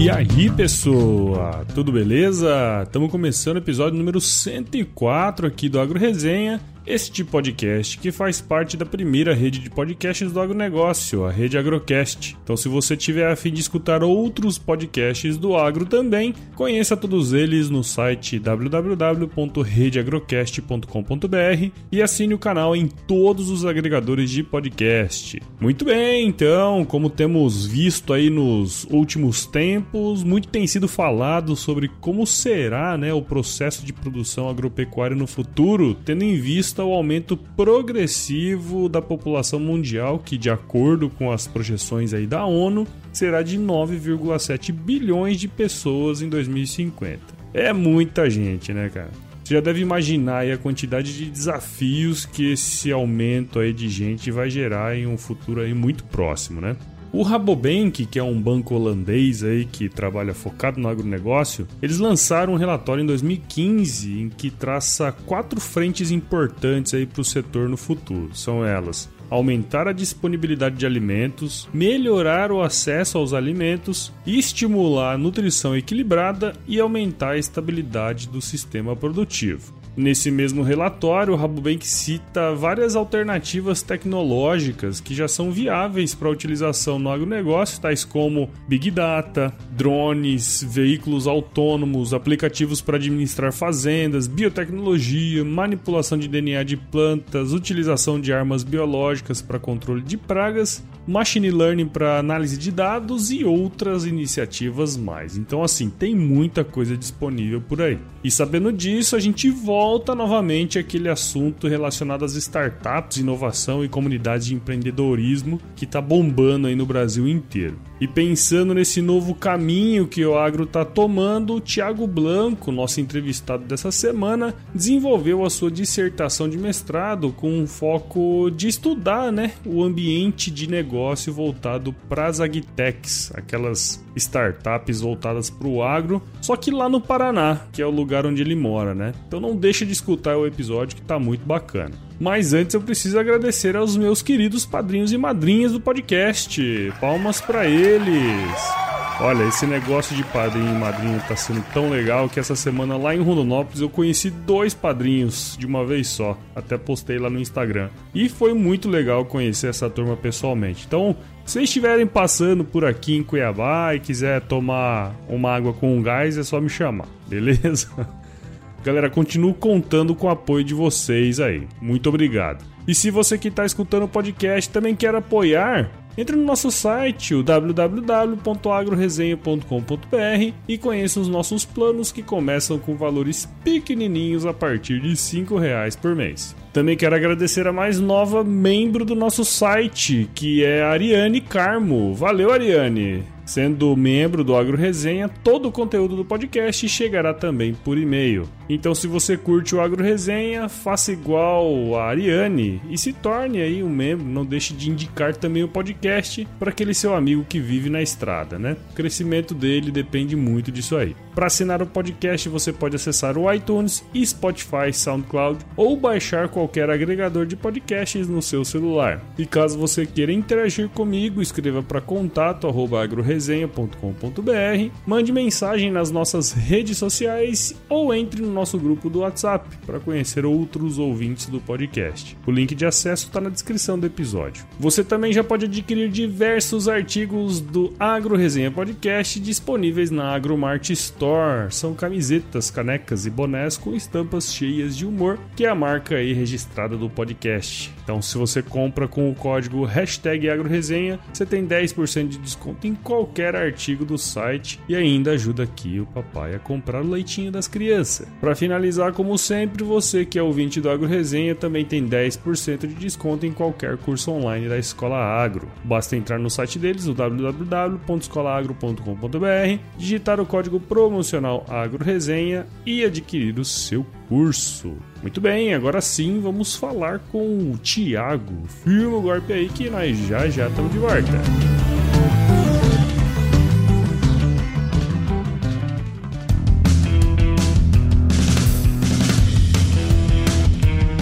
E aí, pessoa? Tudo beleza? Estamos começando o episódio número 104 aqui do Agro Resenha este podcast que faz parte da primeira rede de podcasts do agronegócio, a rede Agrocast. Então, se você tiver a fim de escutar outros podcasts do agro também, conheça todos eles no site www.redeagrocast.com.br e assine o canal em todos os agregadores de podcast. Muito bem, então, como temos visto aí nos últimos tempos, muito tem sido falado sobre como será né, o processo de produção agropecuária no futuro, tendo em vista vista o aumento progressivo da população mundial, que, de acordo com as projeções aí da ONU, será de 9,7 bilhões de pessoas em 2050. É muita gente, né, cara? Você já deve imaginar a quantidade de desafios que esse aumento aí de gente vai gerar em um futuro aí muito próximo, né? O Rabobank, que é um banco holandês aí que trabalha focado no agronegócio, eles lançaram um relatório em 2015 em que traça quatro frentes importantes aí para o setor no futuro. São elas: aumentar a disponibilidade de alimentos, melhorar o acesso aos alimentos, estimular a nutrição equilibrada e aumentar a estabilidade do sistema produtivo. Nesse mesmo relatório, o Rabobank cita várias alternativas tecnológicas que já são viáveis para utilização no agronegócio, tais como Big Data, drones, veículos autônomos, aplicativos para administrar fazendas, biotecnologia, manipulação de DNA de plantas, utilização de armas biológicas para controle de pragas machine learning para análise de dados e outras iniciativas mais. Então, assim, tem muita coisa disponível por aí. E sabendo disso, a gente volta novamente àquele assunto relacionado às startups, inovação e comunidade de empreendedorismo que está bombando aí no Brasil inteiro. E pensando nesse novo caminho que o agro está tomando, o Tiago Blanco, nosso entrevistado dessa semana, desenvolveu a sua dissertação de mestrado com um foco de estudar né, o ambiente de negócio voltado para as agtechs, aquelas startups voltadas para o agro, só que lá no Paraná, que é o lugar onde ele mora, né? Então não deixa de escutar o episódio que está muito bacana. Mas antes eu preciso agradecer aos meus queridos padrinhos e madrinhas do podcast. Palmas para eles. Olha, esse negócio de padrinho e madrinha tá sendo tão legal que essa semana lá em Rondonópolis eu conheci dois padrinhos de uma vez só. Até postei lá no Instagram. E foi muito legal conhecer essa turma pessoalmente. Então, se vocês estiverem passando por aqui em Cuiabá e quiser tomar uma água com gás, é só me chamar, beleza? Galera, continuo contando com o apoio de vocês aí. Muito obrigado. E se você que está escutando o podcast também quer apoiar, entre no nosso site, o www.agroresenha.com.br e conheça os nossos planos que começam com valores pequenininhos a partir de R$ reais por mês. Também quero agradecer a mais nova membro do nosso site, que é a Ariane Carmo. Valeu, Ariane! Sendo membro do Agro Resenha, todo o conteúdo do podcast chegará também por e-mail. Então, se você curte o Agro Resenha, faça igual a Ariane e se torne aí um membro. Não deixe de indicar também o podcast para aquele seu amigo que vive na estrada, né? O crescimento dele depende muito disso aí. Para assinar o podcast, você pode acessar o iTunes, Spotify, SoundCloud ou baixar qualquer agregador de podcasts no seu celular. E caso você queira interagir comigo, escreva para contato@agroresenha.com.br, mande mensagem nas nossas redes sociais ou entre no nosso grupo do WhatsApp para conhecer outros ouvintes do podcast. O link de acesso está na descrição do episódio. Você também já pode adquirir diversos artigos do Agro Resenha Podcast disponíveis na AgroMart Store. São camisetas, canecas e bonés com estampas cheias de humor, que é a marca aí registrada do podcast. Então, se você compra com o código hashtag AgroResenha, você tem 10% de desconto em qualquer artigo do site e ainda ajuda aqui o papai a comprar o leitinho das crianças. Para finalizar, como sempre, você que é ouvinte do AgroResenha também tem 10% de desconto em qualquer curso online da Escola Agro. Basta entrar no site deles, o www.escolaagro.com.br, digitar o código promocional AgroResenha e adquirir o seu curso. Muito bem, agora sim vamos falar com o Thiago. Firma o golpe aí que nós já já estamos de volta.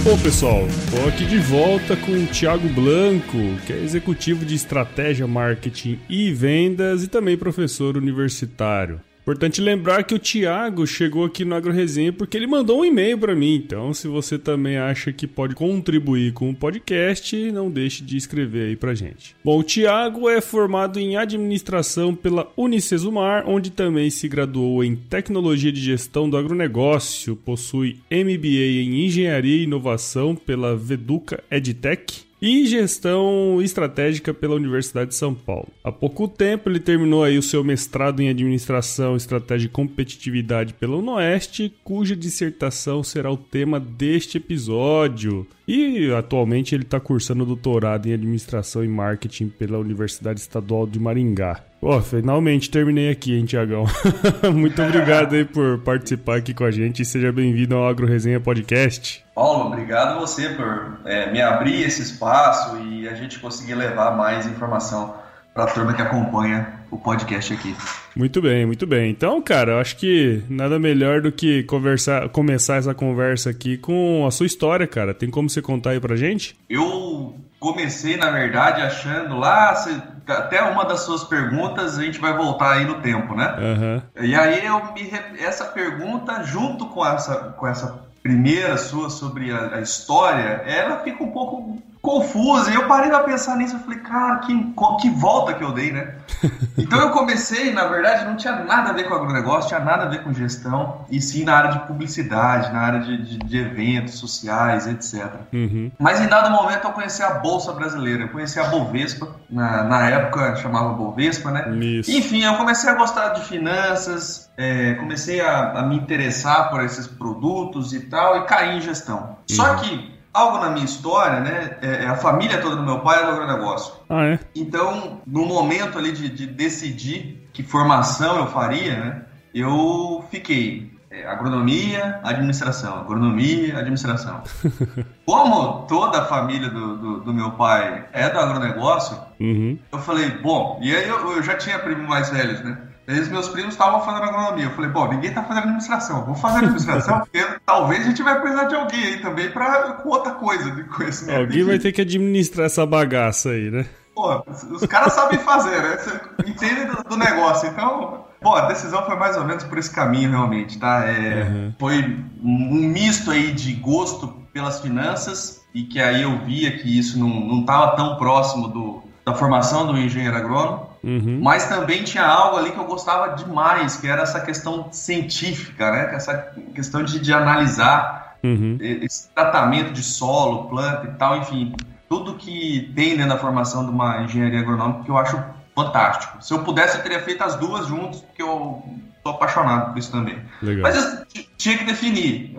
Bom, pessoal, estou aqui de volta com o Thiago Blanco, que é executivo de estratégia, marketing e vendas e também professor universitário. Importante lembrar que o Thiago chegou aqui no AgroResenha porque ele mandou um e-mail para mim. Então, se você também acha que pode contribuir com o podcast, não deixe de escrever aí pra gente. Bom, o Thiago é formado em administração pela Unicesumar, onde também se graduou em tecnologia de gestão do agronegócio, possui MBA em engenharia e inovação pela Veduca EdTech e gestão estratégica pela Universidade de São Paulo. Há pouco tempo ele terminou aí o seu mestrado em administração, estratégia e competitividade pela UNOeste, cuja dissertação será o tema deste episódio. E atualmente ele está cursando doutorado em administração e marketing pela Universidade Estadual de Maringá. Pô, finalmente terminei aqui, hein, Tiagão? Muito obrigado aí por participar aqui com a gente e seja bem-vindo ao Agro Resenha Podcast. Paulo, obrigado você por é, me abrir esse espaço e a gente conseguir levar mais informação para a turma que acompanha o podcast aqui. Muito bem, muito bem. Então, cara, eu acho que nada melhor do que conversar, começar essa conversa aqui com a sua história, cara. Tem como você contar aí pra gente? Eu comecei, na verdade, achando lá, até uma das suas perguntas a gente vai voltar aí no tempo, né? Uhum. E aí eu me essa pergunta junto com essa com essa primeira sua sobre a, a história, ela fica um pouco confusa. E eu parei pra pensar nisso e falei, cara, que, que volta que eu dei, né? Então eu comecei, na verdade, não tinha nada a ver com agronegócio, tinha nada a ver com gestão, e sim na área de publicidade, na área de, de, de eventos sociais, etc. Uhum. Mas em dado momento eu conheci a Bolsa Brasileira, eu conheci a Bovespa, na, na época chamava Bovespa, né? Isso. Enfim, eu comecei a gostar de finanças, é, comecei a, a me interessar por esses produtos e tal, e caí em gestão. Uhum. Só que algo na minha história, né? É, é, a família toda do meu pai é do agronegócio. Ah, é? Então, no momento ali de, de decidir que formação eu faria, né? Eu fiquei é, agronomia, administração, agronomia, administração. Como toda a família do, do, do meu pai é do agronegócio, uhum. eu falei, bom, e aí eu, eu já tinha primos mais velhos, né? Daí os meus primos estavam fazendo agronomia. Eu falei, bom, ninguém tá fazendo administração. Vou fazer administração porque talvez a gente vai precisar de alguém aí também para com outra coisa de conhecimento. Alguém vai ter que administrar essa bagaça aí, né? Pô, os caras sabem fazer, né? Você entende do, do, negócio. Então, pô, a decisão foi mais ou menos por esse caminho, realmente, tá? É, uhum. Foi um misto aí de gosto pelas finanças e que aí eu via que isso não, não tava tão próximo do, da formação do engenheiro agrônomo. Uhum. Mas também tinha algo ali que eu gostava demais, que era essa questão científica, né? Essa questão de, de analisar uhum. esse tratamento de solo, planta e tal, enfim, tudo que tem dentro da formação de uma engenharia agronômica que eu acho fantástico. Se eu pudesse, eu teria feito as duas juntas, porque eu sou apaixonado por isso também. Legal. Mas eu tinha que definir.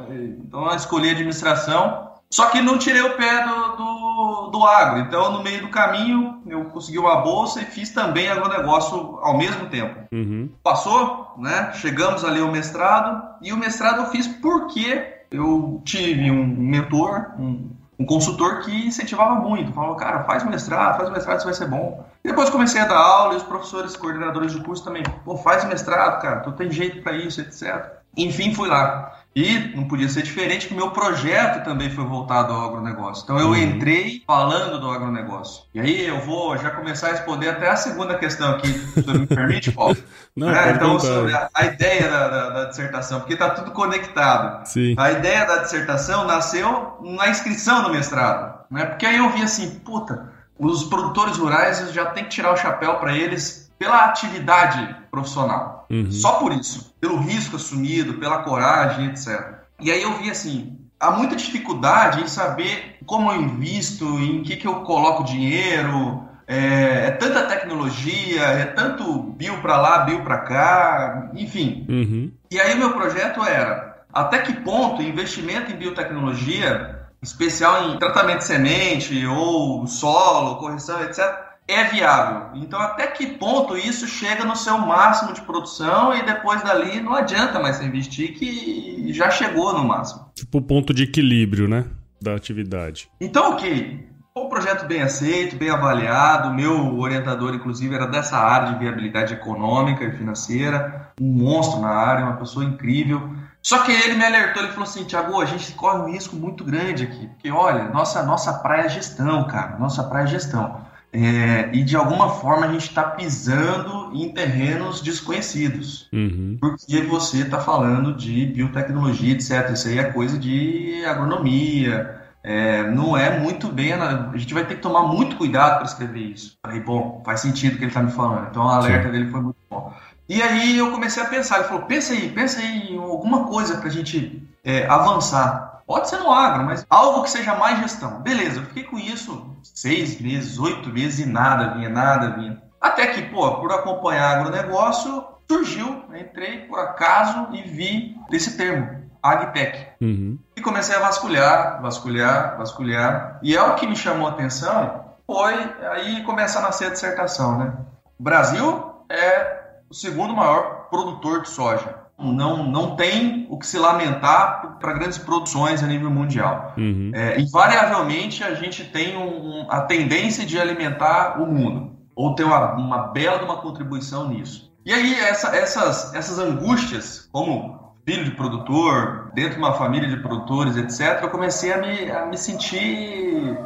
Então eu escolhi administração só que não tirei o pé do, do, do, agro. Então, no meio do caminho, eu consegui uma bolsa e fiz também agronegócio ao mesmo tempo. Uhum. Passou, né? Chegamos ali ao mestrado. E o mestrado eu fiz porque eu tive um mentor, um, um consultor que incentivava muito. Falou, cara, faz mestrado, faz mestrado, isso vai ser bom. Depois comecei a dar aula e os professores, coordenadores de curso também, pô, faz mestrado, cara, tu tem jeito para isso, etc. Enfim, fui lá. E não podia ser diferente que o meu projeto também foi voltado ao agronegócio. Então eu uhum. entrei falando do agronegócio. E aí eu vou já começar a responder até a segunda questão aqui, se me permite, Paulo. Não, é, então, sobre a, a ideia da, da, da, dissertação, porque está tudo conectado. Sim. A ideia da dissertação nasceu na inscrição do mestrado. Né? Porque aí eu vi assim, puta, os produtores rurais já tem que tirar o chapéu para eles pela atividade profissional. Uhum. Só por isso. Pelo risco assumido, pela coragem, etc. E aí eu vi assim, há muita dificuldade em saber como eu invisto, em que, que eu coloco dinheiro. É, é tanta tecnologia, é tanto bio para lá, bio para cá, enfim. Uhum. E aí o meu projeto era até que ponto investimento em biotecnologia, especial em tratamento de semente ou solo, correção, etc., é viável. Então, até que ponto isso chega no seu máximo de produção e depois dali não adianta mais investir, que já chegou no máximo. Tipo o ponto de equilíbrio, né? Da atividade. Então, ok. Foi um projeto bem aceito, bem avaliado. Meu orientador, inclusive, era dessa área de viabilidade econômica e financeira. Um monstro na área, uma pessoa incrível. Só que ele me alertou, ele falou assim, Tiago, a gente corre um risco muito grande aqui. Porque, olha, nossa, nossa praia é gestão, cara. Nossa praia é gestão. É, e de alguma forma a gente está pisando em terrenos desconhecidos. Uhum. Porque você está falando de biotecnologia, etc. Isso aí é coisa de agronomia. É, não é muito bem. A gente vai ter que tomar muito cuidado para escrever isso. Falei, bom, faz sentido o que ele está me falando. Então o alerta Sim. dele foi muito bom. E aí eu comecei a pensar. Ele falou: pensa aí, pensa aí em alguma coisa para a gente é, avançar. Pode ser no agro, mas algo que seja mais gestão. Beleza, eu fiquei com isso seis meses, oito meses e nada vinha, nada vinha. Até que, pô, por acompanhar agronegócio, surgiu, entrei por acaso e vi esse termo, agtech. Uhum. E comecei a vasculhar, vasculhar, vasculhar. E é o que me chamou a atenção foi aí começa a nascer a dissertação, né? O Brasil é o segundo maior produtor de soja não, não tem o que se lamentar para grandes produções a nível mundial. Uhum. É, invariavelmente, a gente tem um, a tendência de alimentar o mundo, ou ter uma, uma bela uma contribuição nisso. E aí, essa, essas, essas angústias, como filho de produtor, dentro de uma família de produtores, etc., eu comecei a me, a me sentir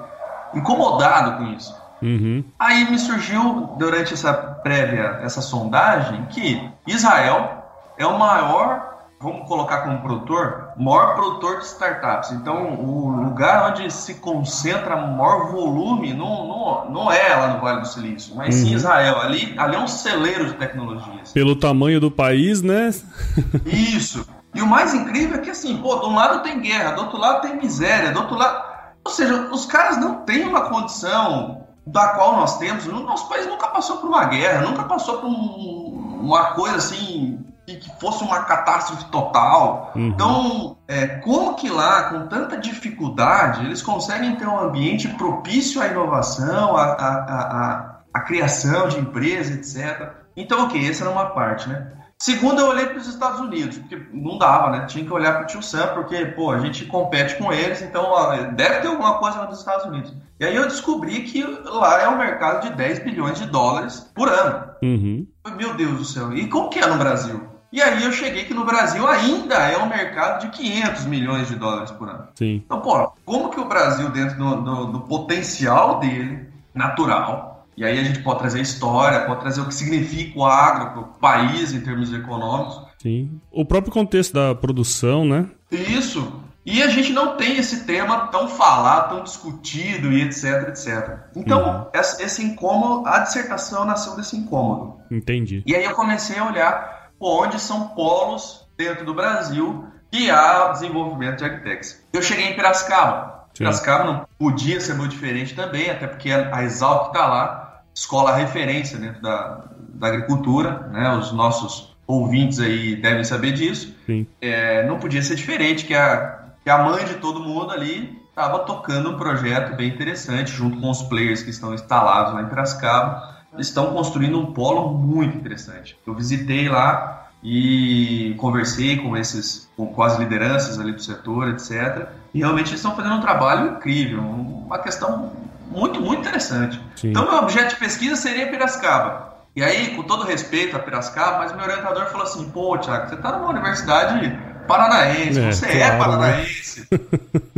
incomodado com isso. Uhum. Aí me surgiu, durante essa prévia, essa sondagem, que Israel é o maior, vamos colocar como produtor, maior produtor de startups. Então, o lugar onde se concentra maior volume não, não, não é lá no Vale do Silício, mas uhum. sim Israel. Ali, ali é um celeiro de tecnologias. Pelo tamanho do país, né? Isso. E o mais incrível é que, assim, pô, de um lado tem guerra, do outro lado tem miséria, do outro lado. Ou seja, os caras não têm uma condição da qual nós temos. O nosso país nunca passou por uma guerra, nunca passou por um, uma coisa assim que fosse uma catástrofe total. Uhum. Então, é, como que lá, com tanta dificuldade, eles conseguem ter um ambiente propício à inovação, à, à, à, à criação de empresas, etc. Então, ok, essa era uma parte, né? Segundo, eu olhei para os Estados Unidos, porque não dava, né? Tinha que olhar para o Tio Sam, porque, pô, a gente compete com eles, então ó, deve ter alguma coisa lá nos Estados Unidos. E aí eu descobri que lá é um mercado de 10 bilhões de dólares por ano. Uhum. Meu Deus do céu. E como que é no Brasil? E aí eu cheguei que no Brasil ainda é um mercado de 500 milhões de dólares por ano. Sim. Então, pô, como que o Brasil, dentro do, do, do potencial dele, natural, e aí a gente pode trazer história, pode trazer o que significa o agro para o país em termos econômicos. Sim. O próprio contexto da produção, né? Isso. E a gente não tem esse tema tão falado, tão discutido e etc, etc. Então, uhum. esse incômodo, a dissertação nasceu desse incômodo. Entendi. E aí eu comecei a olhar onde são polos dentro do Brasil que há desenvolvimento de agtechs. Eu cheguei em Piracicaba. Sim. Piracicaba não podia ser muito diferente também, até porque a Exalc está lá, escola referência dentro da, da agricultura, né? Os nossos ouvintes aí devem saber disso. É, não podia ser diferente, que a, que a mãe de todo mundo ali estava tocando um projeto bem interessante, junto com os players que estão instalados lá em Piracicaba estão construindo um polo muito interessante. Eu visitei lá e conversei com esses com, com as lideranças ali do setor, etc. E realmente eles estão fazendo um trabalho incrível, uma questão muito, muito interessante. Sim. Então, meu objeto de pesquisa seria Piracicaba. E aí, com todo respeito a Piracicaba, mas meu orientador falou assim: pô, Tiago, você tá numa universidade paranaense, é, você é claro, é paranaense. Né?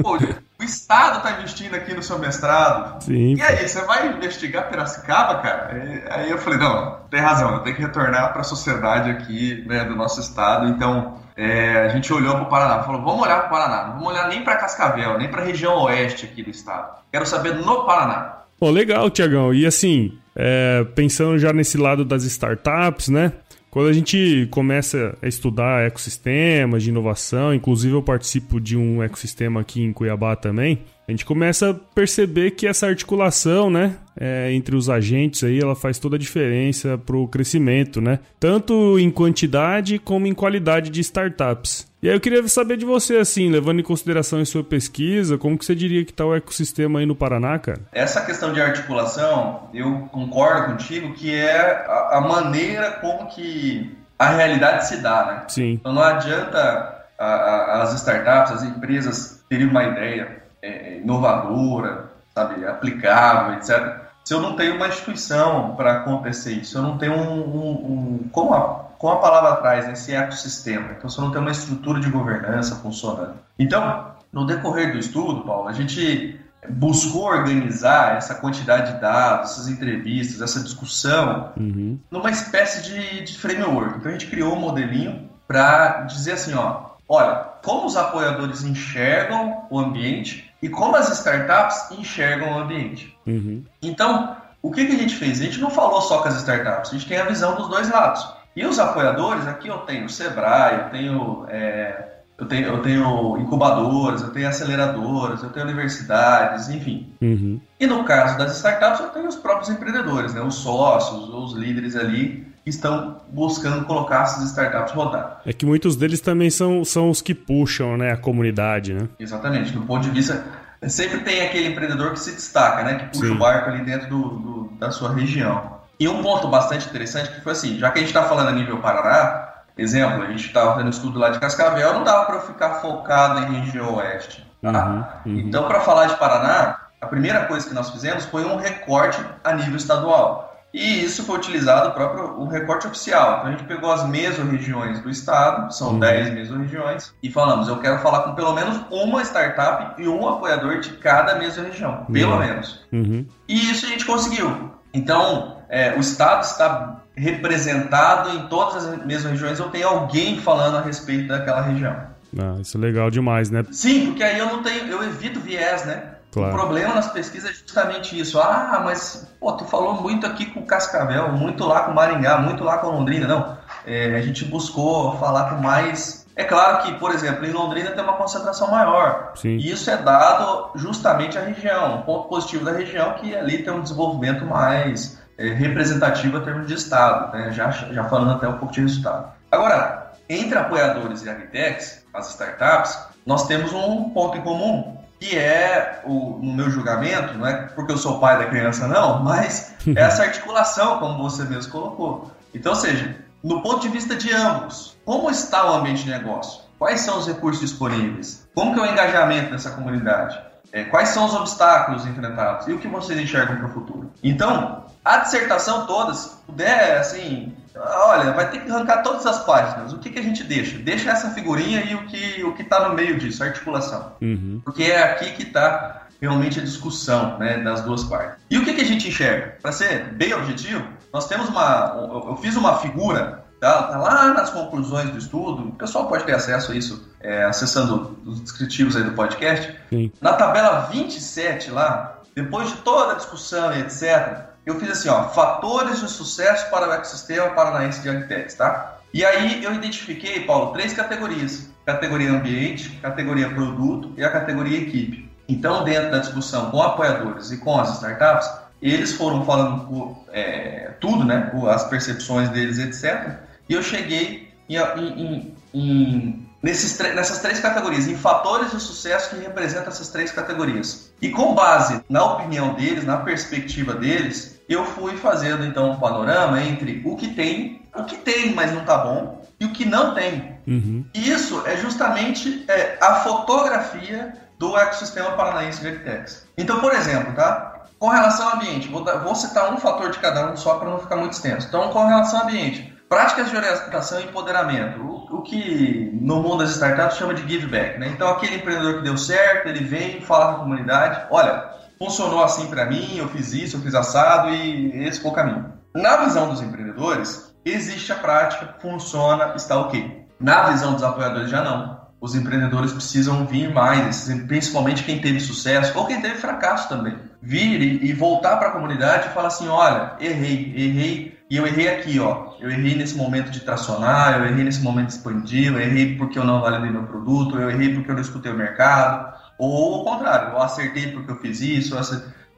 Pô, o Estado está investindo aqui no seu mestrado. Sim. E aí, você vai investigar Piracicaba, cara? Aí eu falei, não, tem razão, eu tenho que retornar para a sociedade aqui né, do nosso Estado. Então, é, a gente olhou para o Paraná, falou, vamos olhar para o Paraná, não vamos olhar nem para Cascavel, nem para a região oeste aqui do Estado. Quero saber no Paraná. Pô, legal, Tiagão. E assim, é, pensando já nesse lado das startups, né? Quando a gente começa a estudar ecossistemas de inovação, inclusive eu participo de um ecossistema aqui em Cuiabá também, a gente começa a perceber que essa articulação, né, é, entre os agentes aí, ela faz toda a diferença para o crescimento, né? Tanto em quantidade como em qualidade de startups. E aí eu queria saber de você, assim, levando em consideração a sua pesquisa, como que você diria que está o ecossistema aí no Paraná, cara? Essa questão de articulação, eu concordo contigo que é a, a maneira como que a realidade se dá, né? Sim. Então não adianta a, a, as startups, as empresas terem uma ideia é, inovadora, sabe, aplicável, etc. Se eu não tenho uma instituição para acontecer isso, se eu não tenho um, um, um como, a, como a palavra atrás, esse ecossistema, então eu não tenho uma estrutura de governança funcionando. Então, no decorrer do estudo, Paulo, a gente buscou organizar essa quantidade de dados, essas entrevistas, essa discussão, uhum. numa espécie de, de framework. Então a gente criou um modelinho para dizer assim, ó, olha, como os apoiadores enxergam o ambiente e como as startups enxergam o ambiente. Uhum. Então, o que, que a gente fez? A gente não falou só com as startups, a gente tem a visão dos dois lados. E os apoiadores, aqui eu tenho Sebrae, eu tenho, é, eu tenho, eu tenho incubadoras, eu tenho aceleradoras, eu tenho universidades, enfim. Uhum. E no caso das startups, eu tenho os próprios empreendedores, né, os sócios, os líderes ali estão buscando colocar essas startups rodar. É que muitos deles também são, são os que puxam né, a comunidade, né? Exatamente. Do ponto de vista. Sempre tem aquele empreendedor que se destaca, né? Que puxa Sim. o barco ali dentro do, do, da sua região. E um ponto bastante interessante que foi assim, já que a gente está falando a nível Paraná, exemplo, a gente estava fazendo estudo lá de Cascavel, não dava para eu ficar focado em região oeste. Tá? Uhum, uhum. Então, para falar de Paraná, a primeira coisa que nós fizemos foi um recorte a nível estadual. E isso foi utilizado o próprio o recorte oficial. Então a gente pegou as mesorregiões do estado, são uhum. 10 mesorregiões, e falamos, eu quero falar com pelo menos uma startup e um apoiador de cada mesorregião, pelo uhum. menos. Uhum. E isso a gente conseguiu. Então, é, o estado está representado em todas as mesorregiões, eu tenho alguém falando a respeito daquela região. Ah, isso é legal demais, né? Sim, porque aí eu não tenho, eu evito viés, né? Claro. O problema nas pesquisas é justamente isso. Ah, mas pô, tu falou muito aqui com Cascavel, muito lá com Maringá, muito lá com Londrina. Não, é, a gente buscou falar com mais. É claro que, por exemplo, em Londrina tem uma concentração maior. Sim. E isso é dado justamente à região. Um ponto positivo da região é que ali tem um desenvolvimento mais é, representativo em termos de Estado, né? já, já falando até um pouco de resultado. Agora, entre apoiadores e agritechs, as startups, nós temos um ponto em comum, que é, o, no meu julgamento, não é porque eu sou pai da criança, não, mas é essa articulação, como você mesmo colocou. Então, ou seja, no ponto de vista de ambos, como está o ambiente de negócio? Quais são os recursos disponíveis? Como que é o engajamento dessa comunidade? É, quais são os obstáculos enfrentados? E o que vocês enxergam para o futuro? Então, a dissertação toda, se puder, assim, olha, vai ter que arrancar todas as páginas. O que, que a gente deixa? Deixa essa figurinha e o que o que está no meio disso, a articulação. Uhum. Porque é aqui que está realmente a discussão né, das duas partes. E o que, que a gente enxerga? Para ser bem objetivo, nós temos uma. Eu fiz uma figura, tá, tá, lá nas conclusões do estudo, o pessoal pode ter acesso a isso é, acessando os descritivos aí do podcast. Sim. Na tabela 27 lá, depois de toda a discussão e etc., eu fiz assim, ó, fatores de sucesso para o ecossistema paranaense de Agtechs, tá? E aí eu identifiquei, Paulo, três categorias. Categoria ambiente, categoria produto e a categoria equipe. Então, dentro da discussão com apoiadores e com as startups, eles foram falando é, tudo, né? As percepções deles, etc. E eu cheguei em, em, em, nesses, nessas três categorias, em fatores de sucesso que representam essas três categorias. E com base na opinião deles, na perspectiva deles, eu fui fazendo então um panorama entre o que tem, o que tem, mas não tá bom, e o que não tem. Uhum. Isso é justamente é, a fotografia do ecossistema paranaense de Arquitex. Então, por exemplo, tá? Com relação ao ambiente, vou, vou citar um fator de cada um só para não ficar muito extenso. Então, com relação ao ambiente, práticas de orientação e empoderamento, o, o, que no mundo das startups chama de give back. Né? Então, aquele empreendedor que deu certo, ele vem, fala com a comunidade: olha, funcionou assim para mim, eu fiz isso, eu fiz assado e esse foi o caminho. Na visão dos empreendedores, existe a prática, funciona, está ok. Na visão dos apoiadores, já não. Os empreendedores precisam vir mais, principalmente quem teve sucesso ou quem teve fracasso também. Vir e, voltar para a comunidade e falar assim: olha, errei, errei, e eu errei aqui, ó. Eu errei nesse momento de tracionar, eu errei nesse momento de expandir, eu errei porque eu não validei meu produto, eu errei porque eu não escutei o mercado, ou o contrário, eu acertei porque eu fiz isso.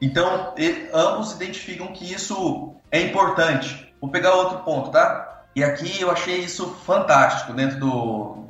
Então, ambos identificam que isso é importante. Vou pegar outro ponto, tá? E aqui eu achei isso fantástico dentro do,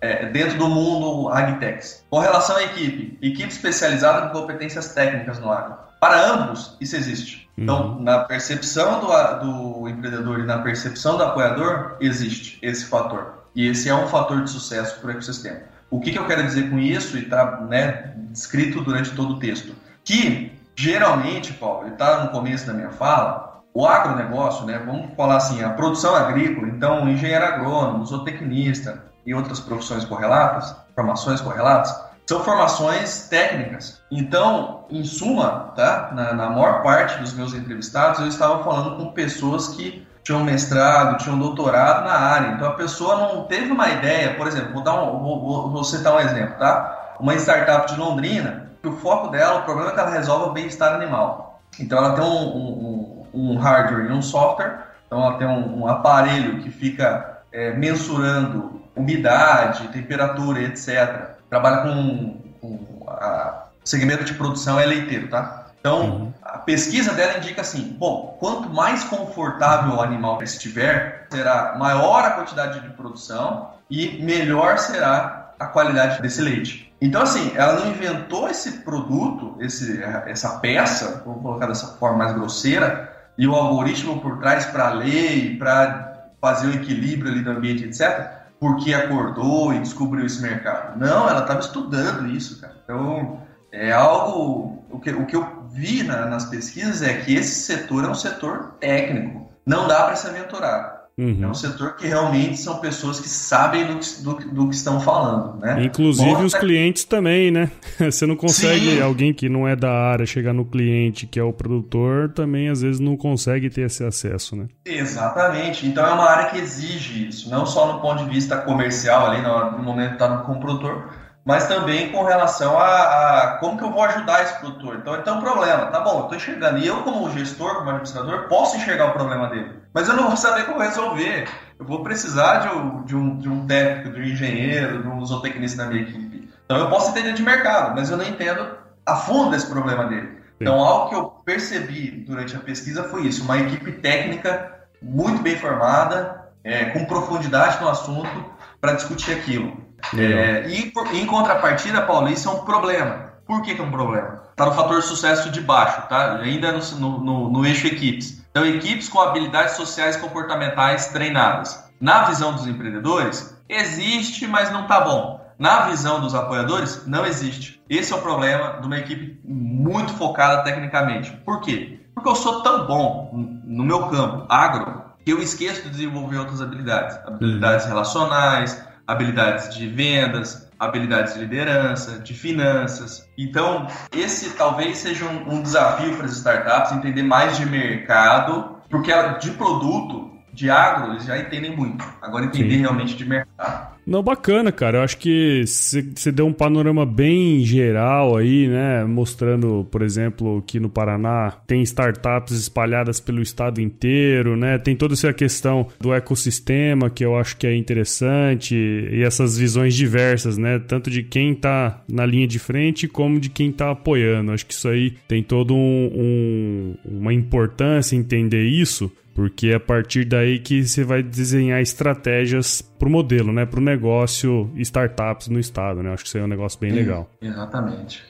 é, dentro do mundo agtex. Com relação à equipe, equipe especializada com competências técnicas no agro. Para ambos, isso existe. Então, uhum. na percepção do, do empreendedor e na percepção do apoiador, existe esse fator. E esse é um fator de sucesso para o ecossistema. O que, que eu quero dizer com isso, e está né, descrito durante todo o texto? Que, geralmente, Paulo, e está no começo da minha fala, o agronegócio, né, vamos falar assim, a produção agrícola, então, engenheiro agrônomo, zootecnista e outras profissões correlatas, formações correlatas, são formações técnicas. Então, em suma, tá, na, na maior parte dos meus entrevistados, eu estava falando com pessoas que tinham mestrado, tinham doutorado na área. Então a pessoa não teve uma ideia, por exemplo, vou, dar um, vou, vou, vou citar um exemplo, tá? Uma startup de Londrina, que o foco dela, o problema é que ela resolve o bem-estar animal. Então ela tem um, um, um, hardware e um software, então ela tem um, um aparelho que fica é, mensurando umidade, temperatura, etc. Trabalha com, com a segmento de produção é leiteiro, tá? Então, a pesquisa dela indica assim: bom, quanto mais confortável o animal estiver, será maior a quantidade de produção e melhor será a qualidade desse leite. Então, assim, ela não inventou esse produto, esse, essa peça, vou colocar dessa forma mais grosseira, e o algoritmo por trás para ler, para fazer o equilíbrio ali do ambiente, etc., porque acordou e descobriu esse mercado. Não, ela estava estudando isso, cara. Então, é algo. O que, o que eu vi na, nas pesquisas é que esse setor é um setor técnico. Não dá para se aventurar. Uhum. É um setor que realmente são pessoas que sabem do, do, do que estão falando, né? Inclusive Bom, os clientes também, né? Você não consegue, Sim. alguém que não é da área, chegar no cliente, que é o produtor, também às vezes não consegue ter esse acesso, né? Exatamente. Então é uma área que exige isso, não só no ponto de vista comercial, ali no momento que está com o produtor, mas também com relação a, a, como que eu vou ajudar esse produtor. Então, então um problema, tá bom, eu estou enxergando, e eu como gestor, como administrador, posso enxergar o problema dele, mas eu não vou saber como resolver. Eu vou precisar de um, de um, de um técnico, de um engenheiro, de um zootecnista na minha equipe. Então eu posso entender de mercado, mas eu não entendo a fundo esse problema dele. Então algo que eu percebi durante a pesquisa foi isso, uma equipe técnica muito bem formada, é, com profundidade no assunto, para discutir aquilo. É, e em contrapartida, Paulo, isso é um problema. Por que, que é um problema? Está no fator sucesso de baixo, tá? Ainda no, no, no eixo equipes. Então, equipes com habilidades sociais e comportamentais treinadas. Na visão dos empreendedores, existe, mas não tá bom. Na visão dos apoiadores, não existe. Esse é o problema de uma equipe muito focada tecnicamente. Por quê? Porque eu sou tão bom no meu campo, agro, que eu esqueço de desenvolver outras habilidades. Habilidades uhum. relacionais, habilidades de vendas, habilidades de liderança, de finanças. Então, esse talvez seja um, um desafio para as startups entender mais de mercado, porque de produto, de agro, eles já entendem muito. Agora, entender Sim. realmente de mercado. Não, bacana, cara. Eu acho que você deu um panorama bem geral aí, né? Mostrando, por exemplo, que no Paraná tem startups espalhadas pelo estado inteiro, né? Tem toda essa questão do ecossistema que eu acho que é interessante e essas visões diversas, né? Tanto de quem tá na linha de frente como de quem tá apoiando. Acho que isso aí tem todo um, um, uma importância entender isso porque é a partir daí que você vai desenhar estratégias para o modelo, né? para o negócio startups no estado. Né? Acho que isso aí é um negócio bem Sim, legal. Exatamente.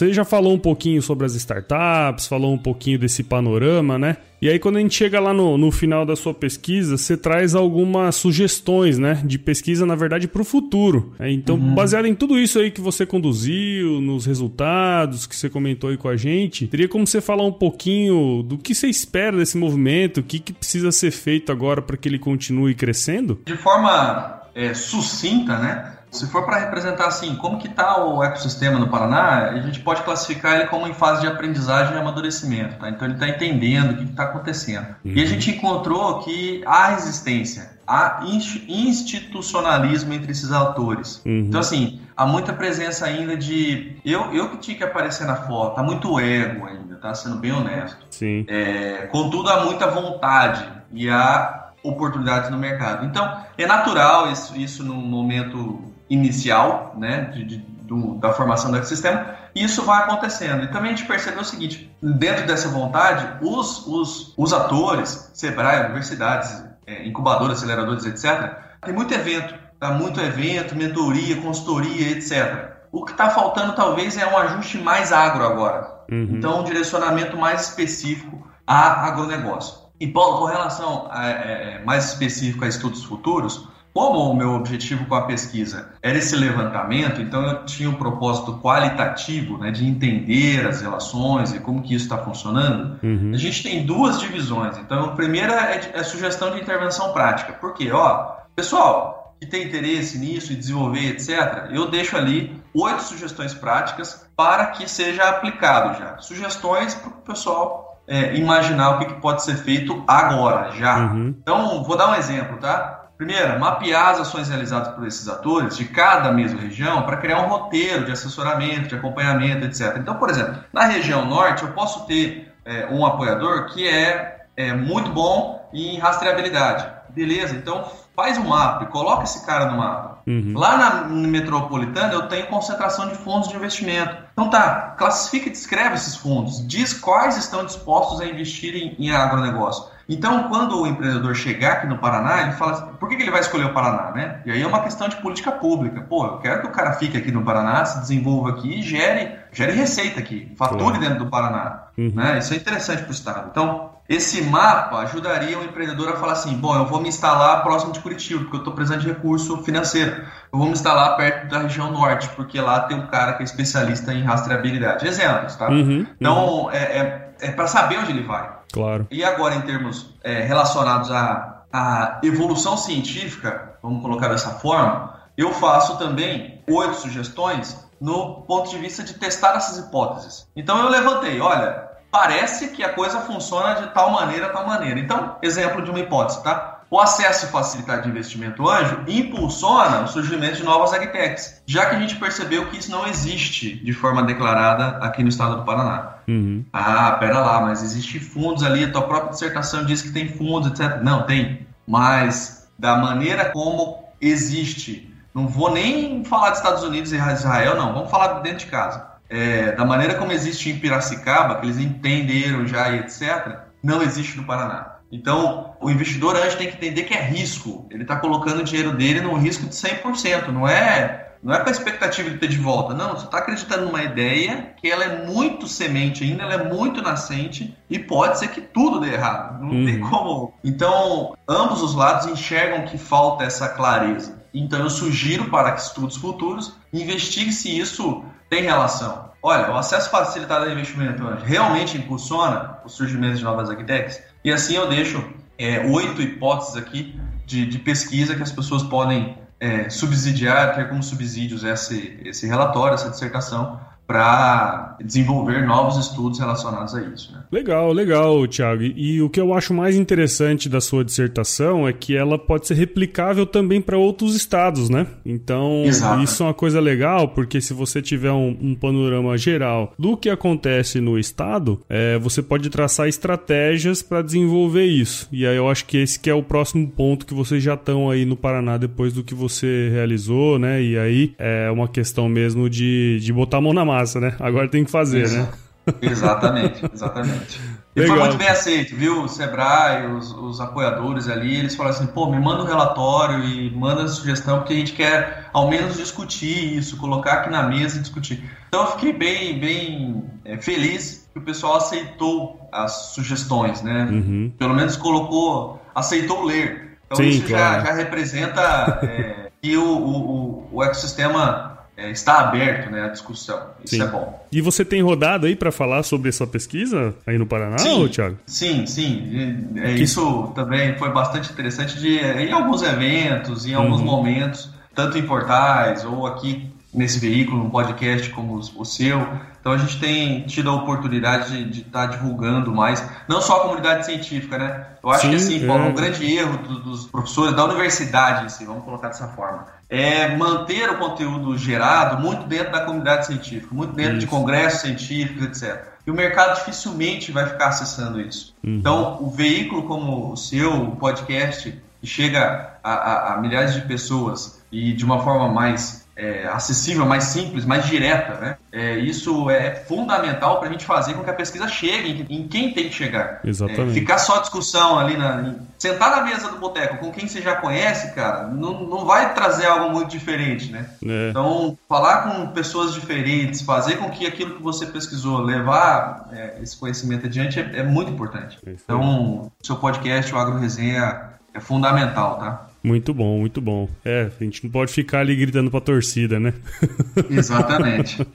Você já falou um pouquinho sobre as startups, falou um pouquinho desse panorama, né? E aí, quando a gente chega lá no, no final da sua pesquisa, você traz algumas sugestões, né? De pesquisa, na verdade, para o futuro. É, então, uhum. baseado em tudo isso aí que você conduziu, nos resultados que você comentou aí com a gente, teria como você falar um pouquinho do que você espera desse movimento, o que, que precisa ser feito agora para que ele continue crescendo? De forma é, sucinta, né? Se for para representar assim, como que está o ecossistema no Paraná, a gente pode classificar ele como em fase de aprendizagem e amadurecimento. Tá? Então ele está entendendo o que está acontecendo. Uhum. E a gente encontrou que há resistência, há institucionalismo entre esses autores. Uhum. Então assim, há muita presença ainda de eu, eu que tinha que aparecer na foto, há muito ego ainda, tá sendo bem honesto. Sim. É, contudo, há muita vontade e há oportunidades no mercado. Então, é natural isso, isso no momento inicial né, de, de, do, da formação do ecossistema, e isso vai acontecendo. E também a gente percebeu o seguinte: dentro dessa vontade, os, os, os atores, Sebrae, universidades, é, incubadoras, aceleradores, etc., tem muito evento, tá? muito evento, mentoria, consultoria, etc. O que está faltando talvez é um ajuste mais agro agora. Uhum. Então, um direcionamento mais específico a agronegócio. E, Paulo, com relação a, é, é mais específico a estudos futuros, como o meu objetivo com a pesquisa era esse levantamento, então eu tinha um propósito qualitativo né, de entender as relações e como que isso está funcionando. Uhum. A gente tem duas divisões. Então, a primeira é, é sugestão de intervenção prática. Por quê? Ó, pessoal que tem interesse nisso e desenvolver, etc., eu deixo ali oito sugestões práticas para que seja aplicado já. Sugestões para o pessoal é, imaginar o que, que, pode ser feito agora, já. Uhum. Então, vou dar um exemplo, tá? Primeiro, mapear as ações realizadas por esses atores de cada mesma região para criar um roteiro de assessoramento, de acompanhamento, etc. Então, por exemplo, na região norte, eu posso ter é, um apoiador que é, é muito bom em rastreabilidade. Beleza, então faz um mapa, coloca esse cara no mapa. Uhum. Lá na metropolitana eu tenho concentração de fundos de investimento. Então tá, classifica e descreve esses fundos, diz quais estão dispostos a investir em, em agronegócio. Então, quando o empreendedor chegar aqui no Paraná, ele fala assim, por que, que ele vai escolher o Paraná, né? E aí é uma questão de política pública. Pô, eu quero que o cara fique aqui no Paraná, se desenvolva aqui e gere, gere receita aqui, fature dentro do Paraná. Uhum. Né? Isso é interessante para o Estado. Então, esse mapa ajudaria o empreendedor a falar assim, bom, eu vou me instalar próximo de Curitiba, porque eu estou precisando de recurso financeiro. Eu vou me instalar perto da região norte, porque lá tem um cara que é especialista em rastreabilidade. Exemplos, tá? Uhum. Então, uhum. é, é, é para saber onde ele vai. Claro. E agora, em termos é, relacionados à, à evolução científica, vamos colocar dessa forma, eu faço também oito sugestões no ponto de vista de testar essas hipóteses. Então eu levantei, olha, parece que a coisa funciona de tal maneira, tal maneira. Então, exemplo de uma hipótese, tá? O acesso facilitado de investimento anjo impulsiona o surgimento de novas agtechs, já que a gente percebeu que isso não existe de forma declarada aqui no estado do Paraná. Uhum. Ah, pera lá, mas existe fundos ali, a tua própria dissertação diz que tem fundos, etc. Não, tem. Mas da maneira como existe, não vou nem falar dos Estados Unidos e Israel, não, vamos falar dentro de casa. É, da maneira como existe em Piracicaba, que eles entenderam já e etc., não existe no Paraná. Então, o investidor antes tem que entender que é risco. Ele está colocando o dinheiro dele num risco de 100%. Não é, não é com a expectativa de ter de volta. Não, você está acreditando numa ideia que ela é muito semente ainda, ela é muito nascente e pode ser que tudo dê errado. Não uhum. tem como. Então, ambos os lados enxergam que falta essa clareza. Então, eu sugiro para que estudos futuros investigue se isso tem relação. Olha, o acesso facilitado ao investimento realmente impulsiona o surgimento de novas agtechs? E assim eu deixo é, oito hipóteses aqui de, de, pesquisa que as pessoas podem é, subsidiar, ter como subsídios esse, esse relatório, essa dissertação, para desenvolver novos estudos relacionados a isso. Né? Legal, legal, Thiago. E o que eu acho mais interessante da sua dissertação é que ela pode ser replicável também para outros estados, né? Então, Exato. isso é uma coisa legal, porque se você tiver um, um panorama geral do que acontece no estado, é, você pode traçar estratégias para desenvolver isso. E aí eu acho que esse que é o próximo ponto que vocês já estão aí no Paraná depois do que você realizou, né? E aí é uma questão mesmo de, de botar a mão na massa massa, né? Agora tem que fazer, Isso. né? Exatamente, exatamente. Ele Legal. foi muito bem aceito, viu? O Sebrae, os, os, apoiadores ali, eles falaram assim, pô, me manda um relatório e manda sugestão, porque a gente quer ao menos discutir isso, colocar aqui na mesa e discutir. Então eu fiquei bem, bem é, feliz que o pessoal aceitou as sugestões, né? Uhum. Pelo menos colocou, aceitou ler. Então Sim, isso claro. já, já, representa é, que o, o, o ecossistema é, está aberto né, à discussão. Isso sim. é bom. E você tem rodado aí para falar sobre essa pesquisa aí no Paraná, sim, Thiago? Sim, sim. É, isso também foi bastante interessante de, em alguns eventos, em alguns uhum. momentos, tanto em portais ou aqui nesse veículo, um podcast como o seu. Então a gente tem tido a oportunidade de estar tá divulgando mais, não só a comunidade científica, né? Eu acho Sim, que assim, é. um grande erro dos professores da universidade, assim, vamos colocar dessa forma, é manter o conteúdo gerado muito dentro da comunidade científica, muito dentro isso. de congressos científicos, etc. E o mercado dificilmente vai ficar acessando isso. Uhum. Então, o veículo como o seu, o podcast, que chega a, a, a milhares de pessoas e de uma forma mais é, acessível, mais simples, mais direta. Né? É, isso é fundamental para a gente fazer com que a pesquisa chegue em, em quem tem que chegar. Exatamente. É, ficar só discussão ali, na, sentar na mesa do boteco com quem você já conhece, cara, não, não vai trazer algo muito diferente. Né? É. Então, falar com pessoas diferentes, fazer com que aquilo que você pesquisou, levar é, esse conhecimento adiante é, é muito importante. Então, seu podcast, o Agro Resenha, é fundamental, tá? Muito bom, muito bom. É, a gente não pode ficar ali gritando pra torcida, né? Exatamente.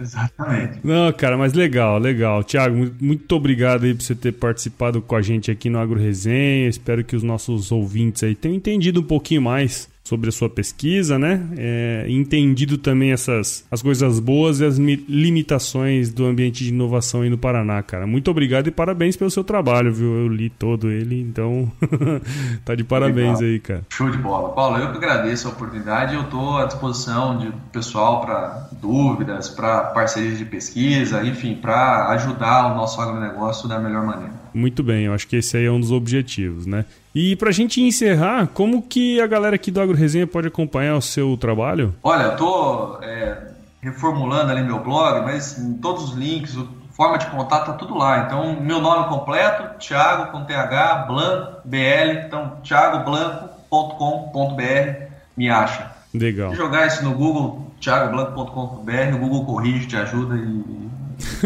Exatamente. Não, cara, mas legal, legal. Tiago, muito obrigado aí por você ter participado com a gente aqui no Agro Resenha. Espero que os nossos ouvintes aí tenham entendido um pouquinho mais sobre a sua pesquisa, né? É, entendido também essas as coisas boas e as limitações do ambiente de inovação aí no Paraná, cara. Muito obrigado e parabéns pelo seu trabalho, viu? Eu li todo ele, então tá de parabéns Legal. aí, cara. Show de bola. Paulo, eu que agradeço a oportunidade. Eu tô à disposição de pessoal para dúvidas, para parcerias de pesquisa, enfim, para ajudar o nosso agronegócio da melhor maneira. Muito bem, eu acho que esse aí é um dos objetivos, né? E pra gente encerrar, como que a galera aqui do Agro Resenha pode acompanhar o seu trabalho? Olha, eu tô é, reformulando ali meu blog, mas todos os links, forma de contato tá tudo lá. Então, meu nome completo, Thiago com TH, Blanco, BL, então thiagoblanco.com.br, me acha. Legal. Se jogar isso no Google, thiagoblanco.com.br, o Google corrige, te ajuda e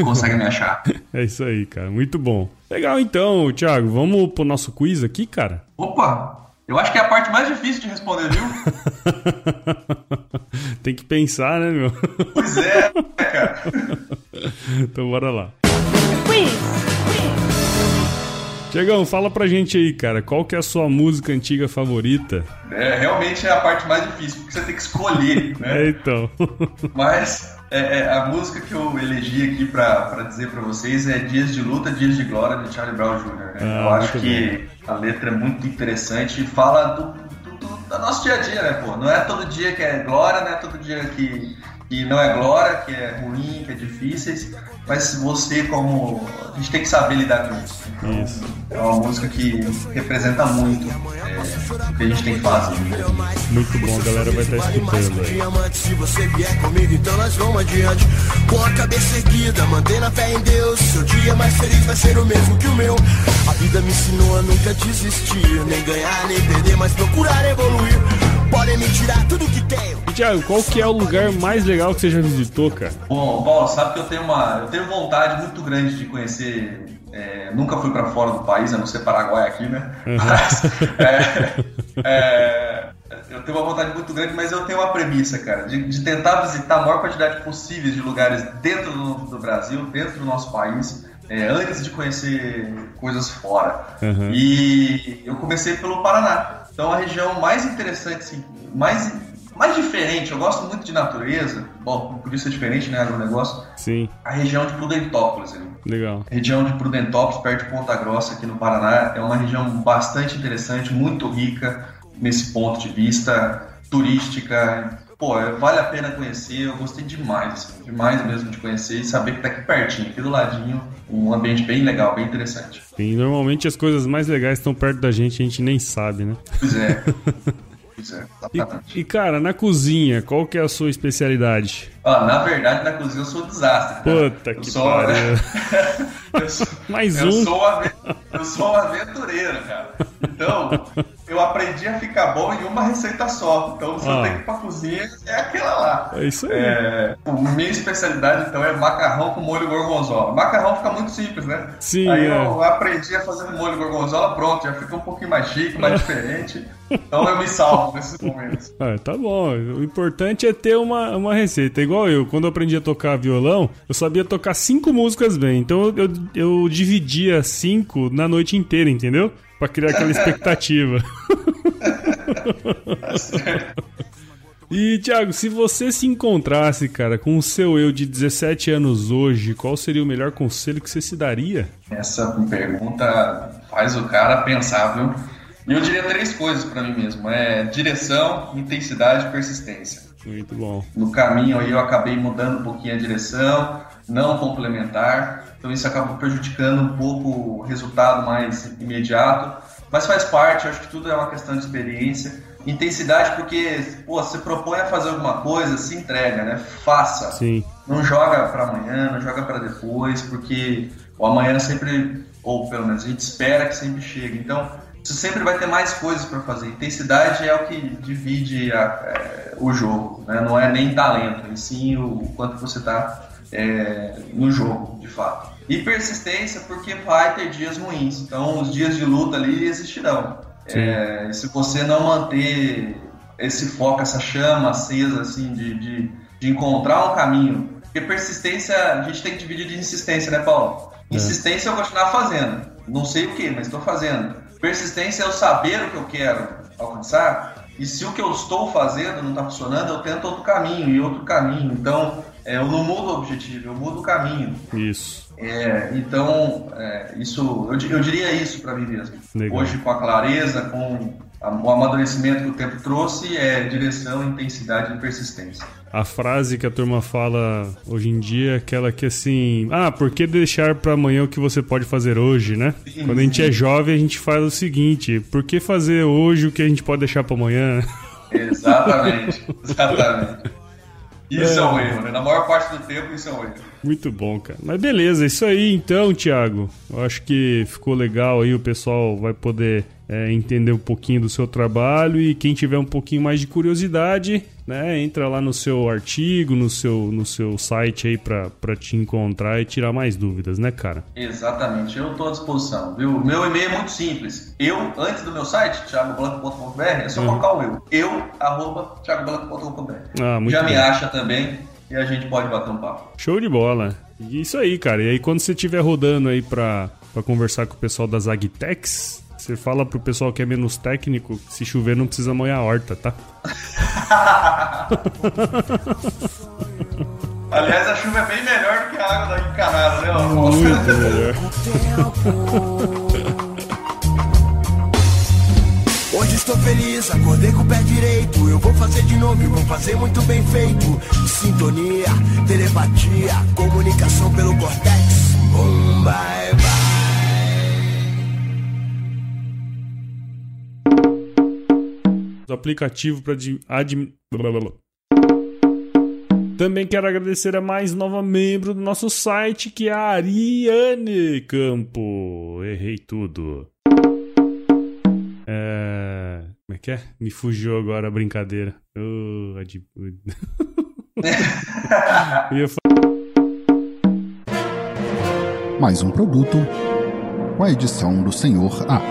consegue me achar. É isso aí, cara. Muito bom. Legal, então, Thiago. Vamos pro nosso quiz aqui, cara? Opa! Eu acho que é a parte mais difícil de responder, viu? Tem que pensar, né, meu? Pois é, cara. então bora lá. Quiz! Tiagão, fala pra gente aí, cara, qual que é a sua música antiga favorita? É, realmente é a parte mais difícil, porque você tem que escolher, né? É, então. Mas é, é, a música que eu elegi aqui para dizer para vocês é Dias de Luta, Dias de Glória, de Charlie Brown Jr. Né? Ah, eu acho que bom. a letra é muito interessante e fala do, do, do, do, nosso dia a dia, né, pô? Não é todo dia que é glória, não é todo dia que, que não é glória, que é ruim, que é difíceis, mas você como a gente tem que saber lidar com isso. Então, isso. É uma música que representa muito é, o que a gente tem que fazer. Muito bom, a galera vai estar escutando aí. Se você vier comigo, então nós vamos adiante. Com a cabeça erguida, mantendo a fé em Deus. Seu dia mais feliz vai ser o mesmo que o meu. A vida me ensinou a nunca desistir, nem ganhar, nem perder, mas procurar evoluir. Podem me tirar tudo que tenho. E Thiago, qual que é o lugar mais legal que você já visitou, cara? Bom, Paulo, sabe que eu tenho uma, eu tenho vontade muito grande de conhecer. É, nunca fui para fora do país, a não ser Paraguai aqui, né? Uhum. Mas, é, é, eu tenho uma vontade muito grande, mas eu tenho uma premissa, cara, de, de tentar visitar a maior quantidade possível de lugares dentro do, do Brasil, dentro do nosso país. É, antes de conhecer coisas fora. Uhum. E eu comecei pelo Paraná. Então a região mais interessante, assim, mais mais diferente, eu gosto muito de natureza. Bom, por isso é diferente, né? Agronegócio. Sim. A região de Prudentópolis. Ali. Legal. A região de Prudentópolis, perto de Ponta Grossa, aqui no Paraná, é uma região bastante interessante, muito rica nesse ponto de vista turística. Pô, vale a pena conhecer, eu gostei demais, assim, demais mesmo de conhecer e saber que tá aqui pertinho, aqui do ladinho, um ambiente bem legal, bem interessante. Sim, normalmente as coisas mais legais estão perto da gente, a gente nem sabe, né? Pois é. Isso é, exatamente. E, e, cara, na cozinha, qual que é a sua especialidade? Ah, na verdade, na cozinha eu sou um desastre. Cara. Puta que sou... pariu. sou... Mais eu um. Sou Eu sou um aventureiro, cara. Então, eu aprendi a ficar bom em uma receita só. Então, se ah. eu tenho que ir pra cozinha, é aquela lá. É isso aí. É... Minha especialidade, então, é macarrão com molho gorgonzola. Macarrão fica muito simples, né? Sim. Aí é. eu aprendi a fazer molho gorgonzola, pronto, já fica um pouquinho mais chique, mais diferente. Então eu me salvo nesses momentos. Ah, tá bom. O importante é ter uma, uma receita. Igual eu, quando eu aprendi a tocar violão, eu sabia tocar cinco músicas bem. Então eu, eu dividia cinco na noite inteira, entendeu? Pra criar aquela expectativa. E, Thiago, se você se encontrasse, cara, com o seu eu de 17 anos hoje, qual seria o melhor conselho que você se daria? Essa pergunta faz o cara pensar, viu? E eu diria três coisas para mim mesmo: é direção, intensidade e persistência. Muito bom. No caminho aí eu acabei mudando um pouquinho a direção, não complementar, então isso acabou prejudicando um pouco o resultado mais imediato, mas faz parte, acho que tudo é uma questão de experiência. Intensidade porque, pô, você propõe a fazer alguma coisa, se entrega, né? Faça. Sim. Não joga para amanhã, não joga para depois, porque o amanhã sempre, ou pelo menos a gente espera que sempre chegue. Então, você sempre vai ter mais coisas para fazer. Intensidade é o que divide a, é, o jogo, né? não é nem talento, e sim o quanto você está é, no jogo, de fato. E persistência, porque vai ter dias ruins. Então, os dias de luta ali existirão. É, se você não manter esse foco, essa chama acesa, assim, de, de, de, encontrar um caminho. Porque persistência, a gente tem que dividir de insistência, né, Paulo? É. Insistência é eu continuar fazendo. Não sei o que, mas estou fazendo. Persistência é eu saber o que eu quero alcançar, e se o que eu estou fazendo não está funcionando, eu tento outro caminho e outro caminho. Então, é, eu não mudo o objetivo, eu mudo o caminho. Isso. É, então, é, isso, eu, eu, diria isso para mim mesmo. Legal. Hoje, com a clareza, com o amadurecimento que o tempo trouxe, é direção, intensidade e persistência. A frase que a turma fala hoje em dia é aquela que assim, ah, por que deixar para amanhã o que você pode fazer hoje, né? Sim, Quando a gente é jovem, a gente faz o seguinte, por que fazer hoje o que a gente pode deixar para amanhã? Exatamente, exatamente. Isso é. é um erro, né? Na maior parte do tempo, isso é um erro. Muito bom, cara. Mas beleza, isso aí então, Thiago. Eu acho que ficou legal aí, o pessoal vai poder é, entender um pouquinho do seu trabalho e quem tiver um pouquinho mais de curiosidade, né, entra lá no seu artigo, no seu, no seu site aí para te encontrar e tirar mais dúvidas, né, cara? Exatamente, eu estou à disposição, viu? Meu e-mail é muito simples. Eu, antes do meu site, thiagoblanco.com.br, é só uhum. colocar o eu. Eu, arroba, thiagoblanco.com.br. Ah, muito Já bem. me acha também e a gente pode bater um papo. Show de bola. Isso aí, cara. E aí quando você estiver rodando aí para conversar com o pessoal das Agtex, você fala pro pessoal que é menos técnico, se chover não precisa molhar a horta, tá? Aliás, a chuva é bem melhor do que a água da encanada, né? Muito melhor. Estou feliz, acordei com o pé direito. Eu vou fazer de novo e vou fazer muito bem feito. Sintonia, telepatia, comunicação pelo cortex. Boom, bye, bye. aplicativo para admin... Também quero agradecer a mais nova membro do nosso site, que é a Ariane Campo. Errei tudo. Como é que é? Me fugiu agora a brincadeira. Oh, ad... mais um produto com a edição do Senhor A.